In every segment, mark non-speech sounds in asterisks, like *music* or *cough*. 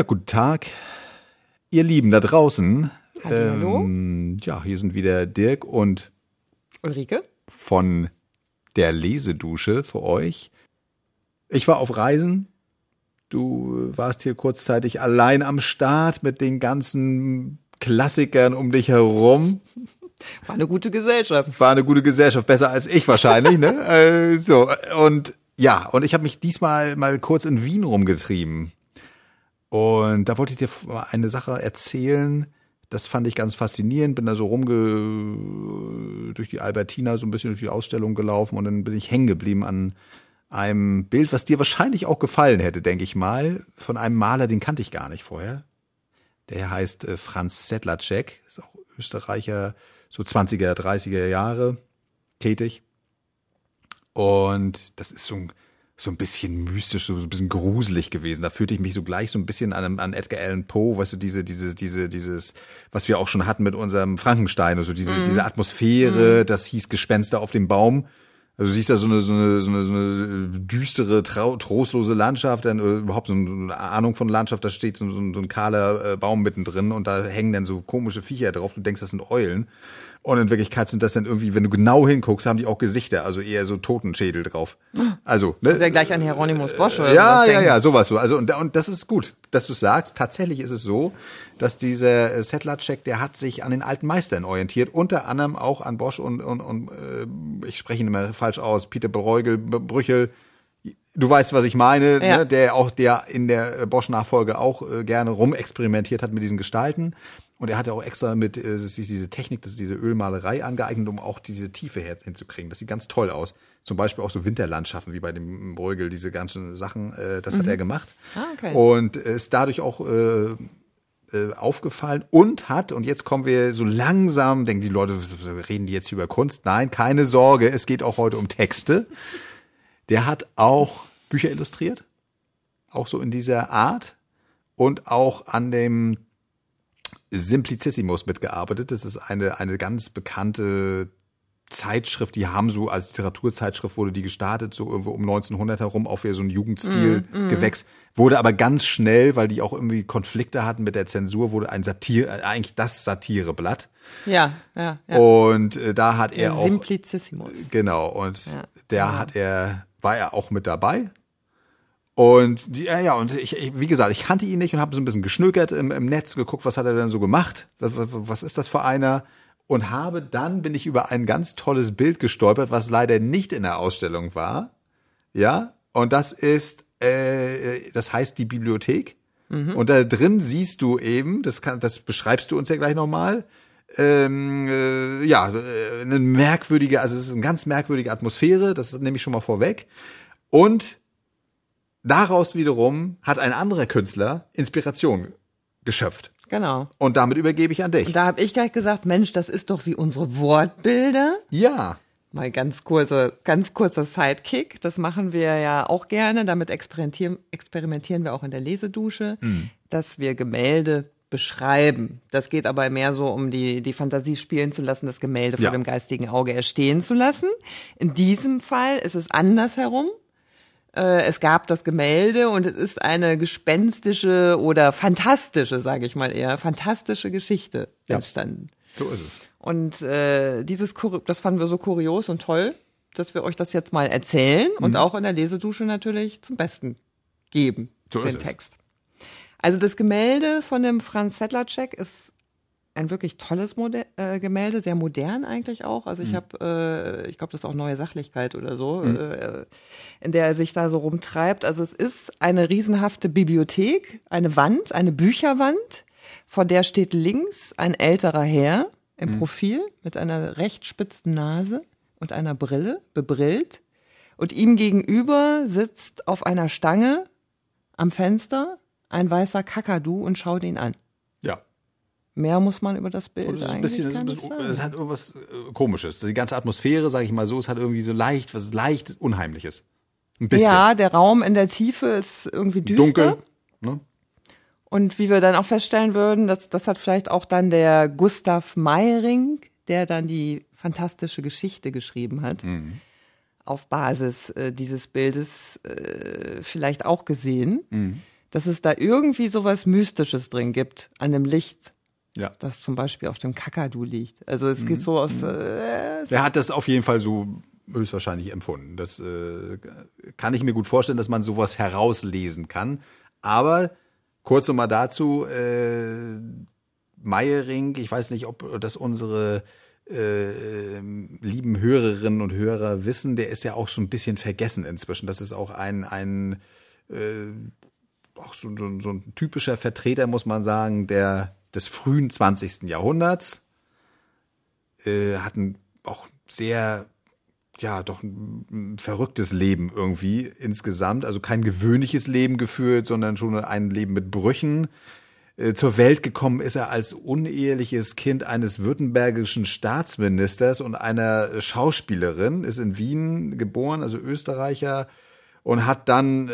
Ja, guten Tag, ihr Lieben da draußen. Hallo. Ähm, ja, hier sind wieder Dirk und Ulrike? von der Lesedusche für euch. Ich war auf Reisen. Du warst hier kurzzeitig allein am Start mit den ganzen Klassikern um dich herum. War eine gute Gesellschaft. War eine gute Gesellschaft, besser als ich wahrscheinlich, ne? *laughs* Äh, so, und ja, und ich habe mich diesmal mal kurz in Wien rumgetrieben. Und da wollte ich dir eine Sache erzählen. Das fand ich ganz faszinierend. Bin da so rumge durch die Albertina so ein bisschen durch die Ausstellung gelaufen und dann bin ich hängen geblieben an einem Bild, was dir wahrscheinlich auch gefallen hätte, denke ich mal, von einem Maler, den kannte ich gar nicht vorher. Der heißt äh, Franz Sedlacek, ist auch Österreicher, so 20er, 30er Jahre tätig. Und das ist so ein, so ein bisschen mystisch, so ein bisschen gruselig gewesen. Da fühlte ich mich so gleich so ein bisschen an, an Edgar Allan Poe, weißt du, diese, diese, diese, dieses, was wir auch schon hatten mit unserem Frankenstein, also diese, mhm. diese Atmosphäre, mhm. das hieß Gespenster auf dem Baum. Also du siehst da so eine, so eine, so eine, so eine düstere, trau trostlose Landschaft, dann äh, überhaupt so eine Ahnung von Landschaft, da steht so, so, ein, so ein kahler äh, Baum mittendrin und da hängen dann so komische Viecher drauf, du denkst, das sind Eulen. Und in Wirklichkeit sind das dann irgendwie, wenn du genau hinguckst, haben die auch Gesichter, also eher so Totenschädel drauf. Also, ne? Das ist ja gleich an Hieronymus Bosch oder Ja, ja, ja, sowas so. Also, und, und das ist gut, dass du sagst. Tatsächlich ist es so, dass dieser äh, Settler-Check, der hat sich an den alten Meistern orientiert, unter anderem auch an Bosch und, und, und äh, ich spreche ihn immer falsch aus, Peter Bruegel, Brüchel, Du weißt, was ich meine, ja. ne? der auch der in der Bosch-Nachfolge auch äh, gerne rumexperimentiert hat mit diesen Gestalten. Und er hatte auch extra mit äh, sich diese Technik, das ist diese Ölmalerei angeeignet, um auch diese Tiefe hinzukriegen. Das sieht ganz toll aus. Zum Beispiel auch so Winterlandschaften wie bei dem Bruegel, diese ganzen Sachen, äh, das mhm. hat er gemacht. Ah, okay. Und ist dadurch auch äh, äh, aufgefallen und hat, und jetzt kommen wir so langsam, denken die Leute, reden die jetzt über Kunst? Nein, keine Sorge, es geht auch heute um Texte. Der hat auch Bücher illustriert, auch so in dieser Art und auch an dem Simplicissimus mitgearbeitet. Das ist eine, eine ganz bekannte Zeitschrift, die haben so als Literaturzeitschrift wurde die gestartet, so irgendwo um 1900 herum, auch wieder so ein Jugendstil-Gewächs. Mm, mm. Wurde aber ganz schnell, weil die auch irgendwie Konflikte hatten mit der Zensur, wurde ein Satire, äh, eigentlich das Satireblatt. Ja, ja, ja. Und äh, da hat der er auch. Simplicissimus. Genau, und ja, der ja. hat er, war er auch mit dabei. Und die, ja, und ich, ich, wie gesagt, ich kannte ihn nicht und habe so ein bisschen geschnökert im, im Netz, geguckt, was hat er denn so gemacht? Was, was ist das für einer? Und habe dann bin ich über ein ganz tolles Bild gestolpert, was leider nicht in der Ausstellung war. Ja, und das ist, äh, das heißt die Bibliothek. Mhm. Und da drin siehst du eben, das kann, das beschreibst du uns ja gleich nochmal, ähm, äh, ja, äh, eine merkwürdige, also es ist eine ganz merkwürdige Atmosphäre, das nehme ich schon mal vorweg. Und daraus wiederum hat ein anderer Künstler Inspiration geschöpft. Genau. Und damit übergebe ich an dich. Und da habe ich gleich gesagt, Mensch, das ist doch wie unsere Wortbilder. Ja. Mal ganz kurzer, ganz kurzer Sidekick. Das machen wir ja auch gerne. Damit experimentieren, experimentieren wir auch in der Lesedusche, mhm. dass wir Gemälde beschreiben. Das geht aber mehr so um die, die Fantasie spielen zu lassen, das Gemälde ja. vor dem geistigen Auge erstehen zu lassen. In diesem Fall ist es andersherum. Äh, es gab das Gemälde und es ist eine gespenstische oder fantastische, sage ich mal eher, fantastische Geschichte ja. entstanden. So ist es. Und äh, dieses, das fanden wir so kurios und toll, dass wir euch das jetzt mal erzählen mhm. und auch in der Lesedusche natürlich zum Besten geben, so den Text. Also das Gemälde von dem Franz Sedlacek ist ein wirklich tolles Mode äh, Gemälde, sehr modern eigentlich auch. Also ich mhm. habe, äh, ich glaube, das ist auch neue Sachlichkeit oder so, mhm. äh, in der er sich da so rumtreibt. Also es ist eine riesenhafte Bibliothek, eine Wand, eine Bücherwand, vor der steht links ein älterer Herr im mhm. Profil mit einer recht spitzen Nase und einer Brille, bebrillt. Und ihm gegenüber sitzt auf einer Stange am Fenster ein weißer Kakadu und schaut ihn an. Mehr muss man über das Bild das ist ein bisschen, das ist es hat irgendwas äh, Komisches. Die ganze Atmosphäre, sage ich mal so, es hat irgendwie so leicht, was leicht Unheimliches. Ein bisschen. Ja, der Raum in der Tiefe ist irgendwie düster. Dunkel. Ne? Und wie wir dann auch feststellen würden, das, das hat vielleicht auch dann der Gustav Meiring, der dann die fantastische Geschichte geschrieben hat, mhm. auf Basis äh, dieses Bildes äh, vielleicht auch gesehen. Mhm dass es da irgendwie sowas Mystisches drin gibt an dem Licht, Ja. das zum Beispiel auf dem Kakadu liegt. Also es geht so aus. Äh, Er hat das auf jeden Fall so höchstwahrscheinlich empfunden. Das äh, kann ich mir gut vorstellen, dass man sowas herauslesen kann. Aber kurz nochmal dazu, äh, Meiering, ich weiß nicht, ob das unsere äh, lieben Hörerinnen und Hörer wissen, der ist ja auch so ein bisschen vergessen inzwischen. Das ist auch ein, ein äh, auch so, so, so ein typischer Vertreter, muss man sagen, der des frühen 20. Jahrhunderts. Äh, hat ein auch sehr, ja, doch ein verrücktes Leben irgendwie insgesamt. Also kein gewöhnliches Leben geführt, sondern schon ein Leben mit Brüchen. Äh, Zur Welt gekommen ist er als uneheliches Kind eines württembergischen Staatsministers und einer Schauspielerin, ist in Wien geboren, also Österreicher, und hat dann äh,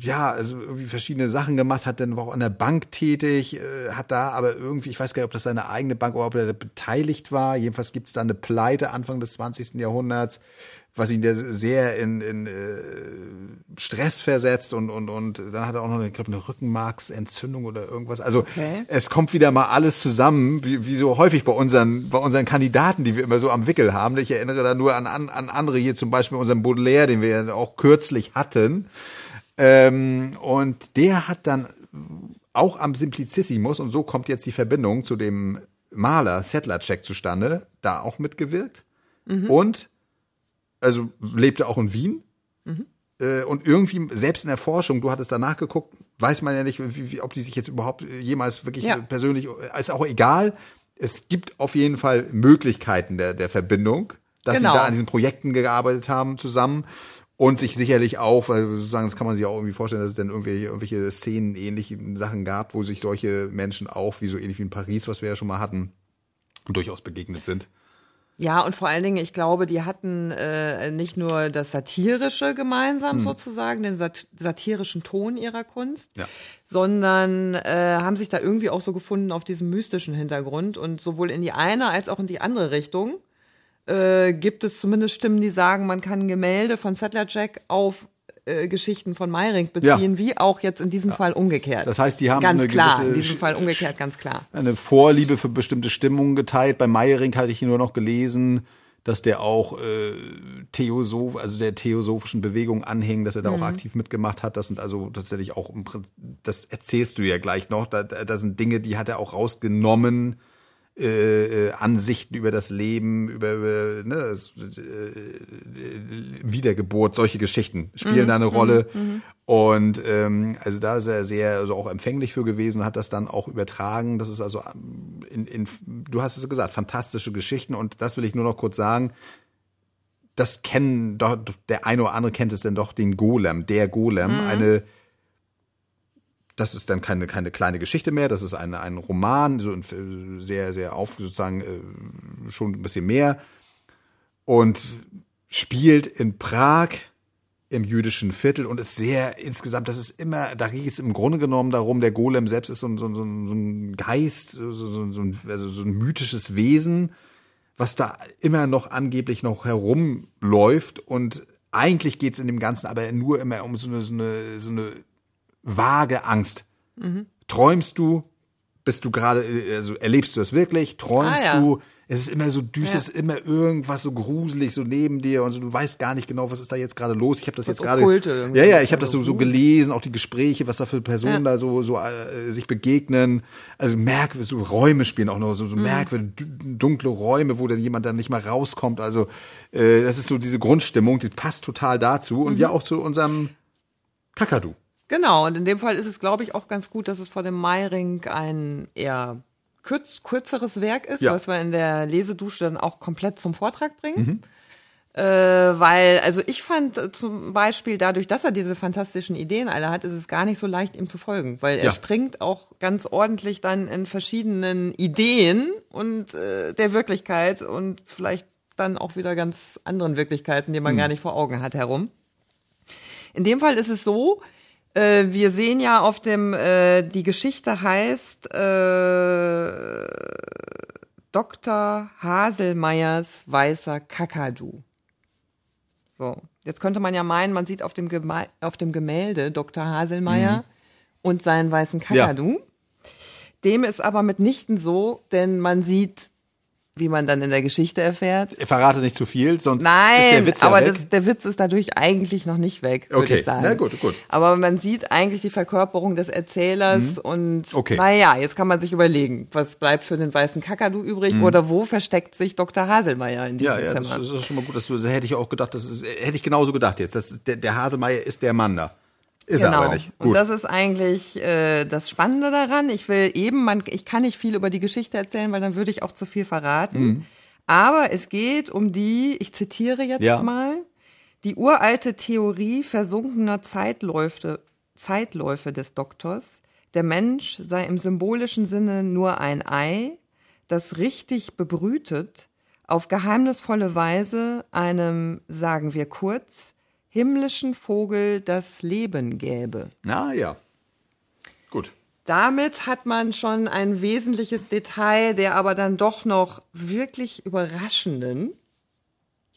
ja also irgendwie verschiedene Sachen gemacht, hat dann war auch an der Bank tätig, äh, hat da aber irgendwie, ich weiß gar nicht, ob das seine eigene Bank oder ob er da beteiligt war. Jedenfalls gibt es da eine Pleite Anfang des 20. Jahrhunderts, was ihn sehr in, in äh, Stress versetzt und und und dann hat er auch noch, eine, ich glaube, eine Rückenmarksentzündung oder irgendwas. Also Okay. es kommt wieder mal alles zusammen, wie, wie so häufig bei unseren, bei unseren Kandidaten, die wir immer so am Wickel haben. Ich erinnere da nur an, an, an andere hier, zum Beispiel unseren Baudelaire, den wir ja auch kürzlich hatten. Ähm, und der hat dann auch am Simplicissimus, und so kommt jetzt die Verbindung zu dem Maler Settler-Check zustande, da auch mitgewirkt. Und also lebte auch in Wien. Äh, und irgendwie, selbst in der Forschung, du hattest danach geguckt, weiß man ja nicht, wie, wie, ob die sich jetzt überhaupt jemals wirklich Ja. persönlich, ist auch egal. Es gibt auf jeden Fall Möglichkeiten der, der Verbindung, dass Genau. sie da an diesen Projekten gearbeitet haben zusammen und sich sicherlich auch, weil sozusagen, das kann man sich auch irgendwie vorstellen, dass es dann irgendwelche, irgendwelche Szenen, ähnliche Sachen gab, wo sich solche Menschen auch, wie so ähnlich wie in Paris, was wir ja schon mal hatten, durchaus begegnet sind. Ja, und vor allen Dingen, ich glaube, die hatten äh, nicht nur das Satirische gemeinsam sozusagen, den sat satirischen Ton ihrer Kunst, Ja. sondern äh, haben sich da irgendwie auch so gefunden auf diesem mystischen Hintergrund und sowohl in die eine als auch in die andere Richtung äh, gibt es zumindest Stimmen, die sagen, man kann Gemälde von Settler Jack auf äh, Geschichten von Meyring beziehen, wie auch jetzt in diesem Fall umgekehrt. Das heißt, die haben ganz eine klar, gewisse in diesem Fall umgekehrt, ganz klar. eine Vorliebe für bestimmte Stimmungen geteilt. Bei Meyering hatte ich nur noch gelesen, dass der auch äh, Theosoph, also der theosophischen Bewegung anhing, dass er da auch aktiv mitgemacht hat. Das sind also tatsächlich auch, das erzählst du ja gleich noch, da da sind Dinge, die hat er auch rausgenommen. Äh, äh, Ansichten über das Leben, über, über ne, äh, Wiedergeburt, solche Geschichten spielen da eine Rolle. Und ähm, also da ist er sehr also auch empfänglich für gewesen und hat das dann auch übertragen. Das ist also ähm, in, in du hast es gesagt, fantastische Geschichten und das will ich nur noch kurz sagen. Das kennen doch der eine oder andere kennt es denn doch den Golem, der Golem, eine das ist dann keine, keine kleine Geschichte mehr, das ist ein, ein Roman, so ein, sehr, sehr auf, sozusagen äh, schon ein bisschen mehr. Und spielt in Prag im jüdischen Viertel und ist sehr insgesamt, das ist immer, da geht es im Grunde genommen darum, der Golem selbst ist so ein, so ein, so ein Geist, so, so, so, ein, also so ein mythisches Wesen, was da immer noch angeblich noch herumläuft. Und eigentlich geht es in dem Ganzen aber nur immer um so eine, so eine, so eine vage Angst. Träumst du? Bist du gerade, äh, also erlebst du das wirklich? Träumst Ah, ja. du? Es ist immer so düster, Ja. es ist immer irgendwas so gruselig so neben dir und so, du weißt gar nicht genau, was ist da jetzt gerade los. Ich habe das Was jetzt gerade. Ja, ja, ich habe das so, so Mhm. gelesen, auch die Gespräche, was da für Personen Ja. da so so äh, sich begegnen. Also merkwürdig, so Räume spielen auch noch so, Mhm. so merkwürdige dü- dunkle Räume, wo dann jemand dann nicht mal rauskommt. Also äh, das ist so diese Grundstimmung, die passt total dazu und Mhm. ja auch zu unserem Kakadu. Genau, und in dem Fall ist es, glaube ich, auch ganz gut, dass es vor dem Meiring ein eher kürz, kürzeres Werk ist, Ja. was wir in der Lesedusche dann auch komplett zum Vortrag bringen. Mhm. Äh, weil, also ich fand äh, zum Beispiel dadurch, dass er diese fantastischen Ideen alle hat, ist es gar nicht so leicht, ihm zu folgen, weil er Ja. springt auch ganz ordentlich dann in verschiedenen Ideen und äh, der Wirklichkeit und vielleicht dann auch wieder ganz anderen Wirklichkeiten, die man Mhm. gar nicht vor Augen hat, herum. In dem Fall ist es so, äh, wir sehen ja auf dem, äh, die Geschichte heißt äh, Dr. Haselmeyers weißer Kakadu. So, jetzt könnte man ja meinen, man sieht auf dem, Gema auf dem Gemälde Dr. Haselmeyer und seinen weißen Kakadu. Dem ist aber mitnichten so, denn man sieht wie man dann in der Geschichte erfährt. Verrate nicht zu viel, sonst Nein, ist der Witz ja aber weg. Das, der Witz ist dadurch eigentlich noch nicht weg, würde Okay, ich sagen. na gut, gut. Aber man sieht eigentlich die Verkörperung des Erzählers und Mhm. Okay. naja, jetzt kann man sich überlegen, was bleibt für den weißen Kakadu übrig oder wo versteckt sich Dr. Haselmeier in diesem Mhm. ja, ja, das Zimmer? ist, das ist schon mal gut, dass du, das hätte ich auch gedacht, das ist, hätte ich genauso gedacht jetzt. Das ist, der, der Haselmeier ist der Mann da. Ist er aber nicht. Genau. Und Gut. das ist eigentlich äh, das Spannende daran. Ich will eben, man, ich kann nicht viel über die Geschichte erzählen, weil dann würde ich auch zu viel verraten. Mhm. Aber es geht um die, ich zitiere jetzt Ja. mal, die uralte Theorie versunkener Zeitläufe, Zeitläufe des Doktors. Der Mensch sei im symbolischen Sinne nur ein Ei, das richtig bebrütet, auf geheimnisvolle Weise einem, sagen wir kurz, himmlischen Vogel das Leben gäbe. Na ja. Gut. Damit hat man schon ein wesentliches Detail, der aber dann doch noch wirklich überraschenden,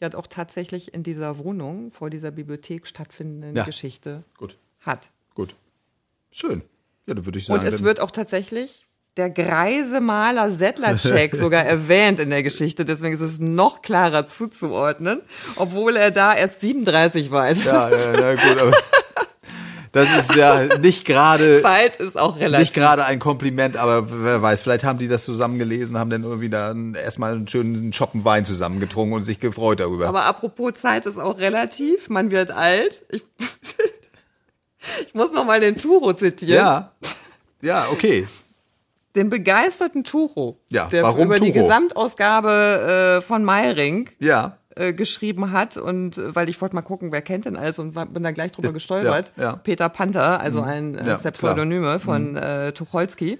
ja auch tatsächlich in dieser Wohnung vor dieser Bibliothek stattfindenden Ja. Geschichte Gut. hat. Gut. Schön. Ja, dann würde ich sagen. Und es wird auch tatsächlich der greise Maler Sedlacek *laughs* sogar erwähnt in der Geschichte, deswegen ist es noch klarer zuzuordnen, obwohl er da erst 37 war. Ja, ja, na gut, aber das ist ja nicht gerade Zeit ist auch nicht relativ. gerade ein Kompliment, aber wer weiß, vielleicht haben die das zusammen gelesen, haben dann irgendwie da erstmal einen schönen Schoppen Wein zusammengetrunken und sich gefreut darüber. Aber apropos Zeit ist auch relativ, man wird alt. Ich, *laughs* ich muss noch mal den Turo zitieren. ja. Ja, okay. Den begeisterten Turo, Ja, der warum über die Turo? Gesamtausgabe äh, von Meiring Ja. äh, geschrieben hat und äh, weil ich wollte mal gucken, wer kennt denn alles und bin da gleich drüber Ist- gestolpert. ja, ja. Peter Panther, also ein äh, der. Mhm. Pseudonyme von äh, Tucholsky,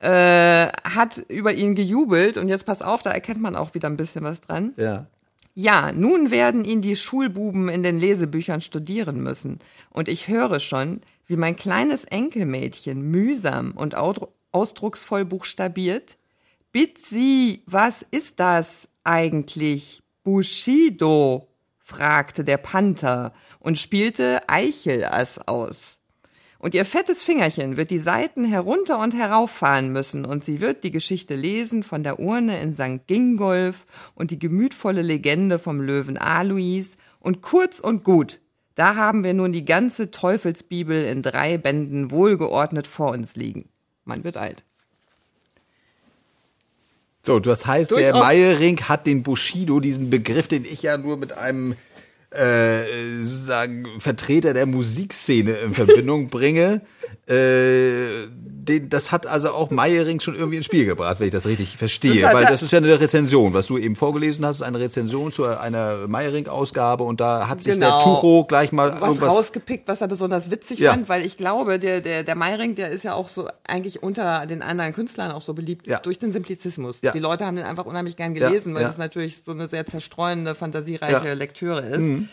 äh, hat über ihn gejubelt und jetzt pass auf, da erkennt man auch wieder ein bisschen was dran. Ja. Ja, nun werden ihn die Schulbuben in den Lesebüchern studieren müssen. Und ich höre schon, wie mein kleines Enkelmädchen mühsam und ausdrucksvoll buchstabiert. Bitsi, was ist das eigentlich? Bushido? fragte der Panther und spielte Eichelass aus. Und ihr fettes Fingerchen wird die Seiten herunter und herauffahren müssen und sie wird die Geschichte lesen von der Urne in St. Gingolf und die gemütvolle Legende vom Löwen Alois und kurz und gut, da haben wir nun die ganze Teufelsbibel in drei Bänden wohlgeordnet vor uns liegen. Man wird alt. So, das heißt, der Durchaus. Meiering hat den Bushido, diesen Begriff, den ich ja nur mit einem äh, sozusagen Vertreter der Musikszene in Verbindung *laughs* bringe, äh, den, das hat also auch Meiering schon irgendwie ins Spiel gebracht, wenn ich das richtig verstehe. Das Weil das ist ja eine Rezension, was du eben vorgelesen hast, ist eine Rezension zu einer Meiering-Ausgabe und da hat sich Genau. der Tucho gleich mal was irgendwas. rausgepickt, was er besonders witzig Ja. fand, weil ich glaube, der, der, der Meiring, der ist ja auch so eigentlich unter den anderen Künstlern auch so beliebt Ja. durch den Simplizismus. Ja. Die Leute haben den einfach unheimlich gern gelesen, weil das natürlich so eine sehr zerstreuende, fantasiereiche. Lektüre ist.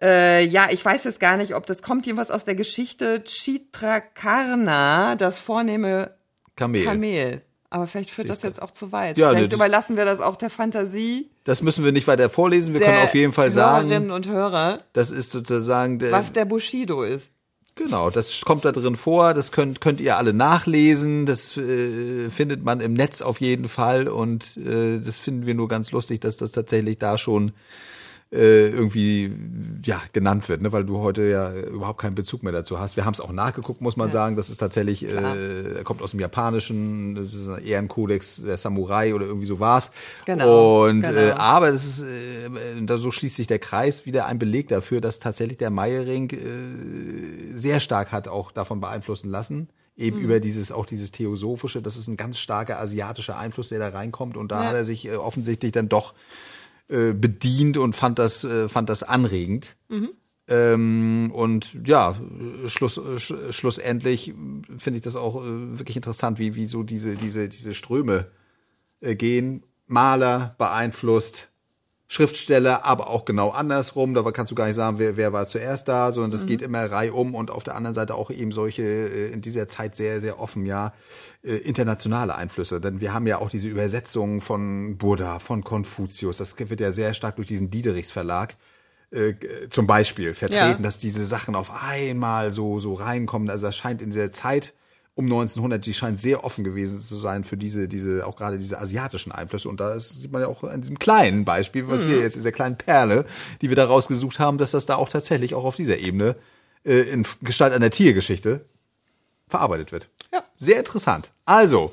Äh, ja, ich weiß jetzt gar nicht, ob das kommt jedenfalls aus der Geschichte Chitrakarna, das vornehme Kamel. Kamel. Aber vielleicht führt das Siehste. jetzt auch zu weit. Ja, vielleicht das- überlassen wir das auch der Fantasie Das müssen wir nicht weiter vorlesen. Wir können auf jeden Fall Hörerinnen sagen, und Hörer, das ist sozusagen der, was der Bushido ist. Genau, das kommt da drin vor, das könnt, könnt ihr alle nachlesen, das äh, findet man im Netz auf jeden Fall und äh, das finden wir nur ganz lustig, dass das tatsächlich da schon äh, irgendwie ja genannt wird, ne? weil du heute ja überhaupt keinen Bezug mehr dazu hast. Wir haben es auch nachgeguckt, muss man sagen, das ist tatsächlich, äh, kommt aus dem Japanischen, das ist ein Ehrenkodex der Samurai oder irgendwie so war's. Genau, Und genau. Äh, aber das ist, äh, da so schließt sich der Kreis wieder ein Beleg dafür, dass tatsächlich der Meiering äh, sehr stark hat auch davon beeinflussen lassen. Mhm. Eben über dieses, auch dieses Theosophische, das ist ein ganz starker asiatischer Einfluss, der da reinkommt. Und da Ja. hat er sich äh, offensichtlich dann doch äh, bedient und fand das, äh, fand das anregend. Mhm. Ähm, und ja, Schluss, sch, schlussendlich finde ich das auch äh, wirklich interessant, wie, wie so diese, diese, diese Ströme äh, gehen. Maler beeinflusst, Schriftsteller, aber auch genau andersrum. Da kannst du gar nicht sagen, wer, wer war zuerst da, sondern das geht immer reihum und auf der anderen Seite auch eben solche äh, in dieser Zeit sehr, sehr offen, ja, äh, internationale Einflüsse. Denn wir haben ja auch diese Übersetzungen von Buddha, von Konfuzius. Das wird ja sehr stark durch diesen Diederichs Verlag äh, zum Beispiel vertreten, Ja. dass diese Sachen auf einmal so, so reinkommen. Also das scheint in der Zeit um 1900, die scheint sehr offen gewesen zu sein für diese, diese, auch gerade diese asiatischen Einflüsse. Und da ist, sieht man ja auch an diesem kleinen Beispiel, was Mhm. wir jetzt, dieser kleinen Perle, die wir da rausgesucht haben, dass das da auch tatsächlich auch auf dieser Ebene äh, in Gestalt einer Tiergeschichte verarbeitet wird. Ja. Sehr interessant. Also,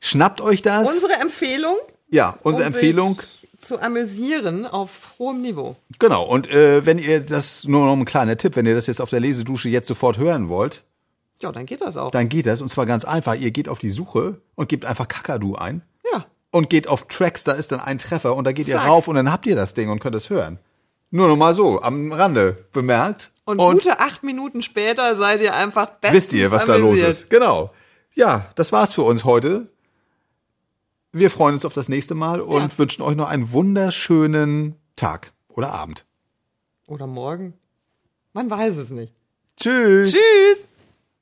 schnappt euch das. Unsere Empfehlung, ja, unsere um Empfehlung. zu amüsieren auf hohem Niveau. Genau, und äh, wenn ihr das, nur noch ein kleiner Tipp, wenn ihr das jetzt auf der Lesedusche jetzt sofort hören wollt, Ja, dann geht das auch. dann geht das, und zwar ganz einfach. Ihr geht auf die Suche und gebt einfach Kakadu ein ja. und geht auf Tracks, da ist dann ein Treffer und da geht ihr Zack. rauf und dann habt ihr das Ding und könnt es hören. Nur noch mal so, am Rande bemerkt. Und, gute acht Minuten später seid ihr einfach bestens wisst ihr, was da los amüsiert. ist. Genau. Ja, das war's für uns heute. Wir freuen uns auf das nächste Mal und Ja. wünschen euch noch einen wunderschönen Tag oder Abend. Oder morgen. Man weiß es nicht. Tschüss. Tschüss.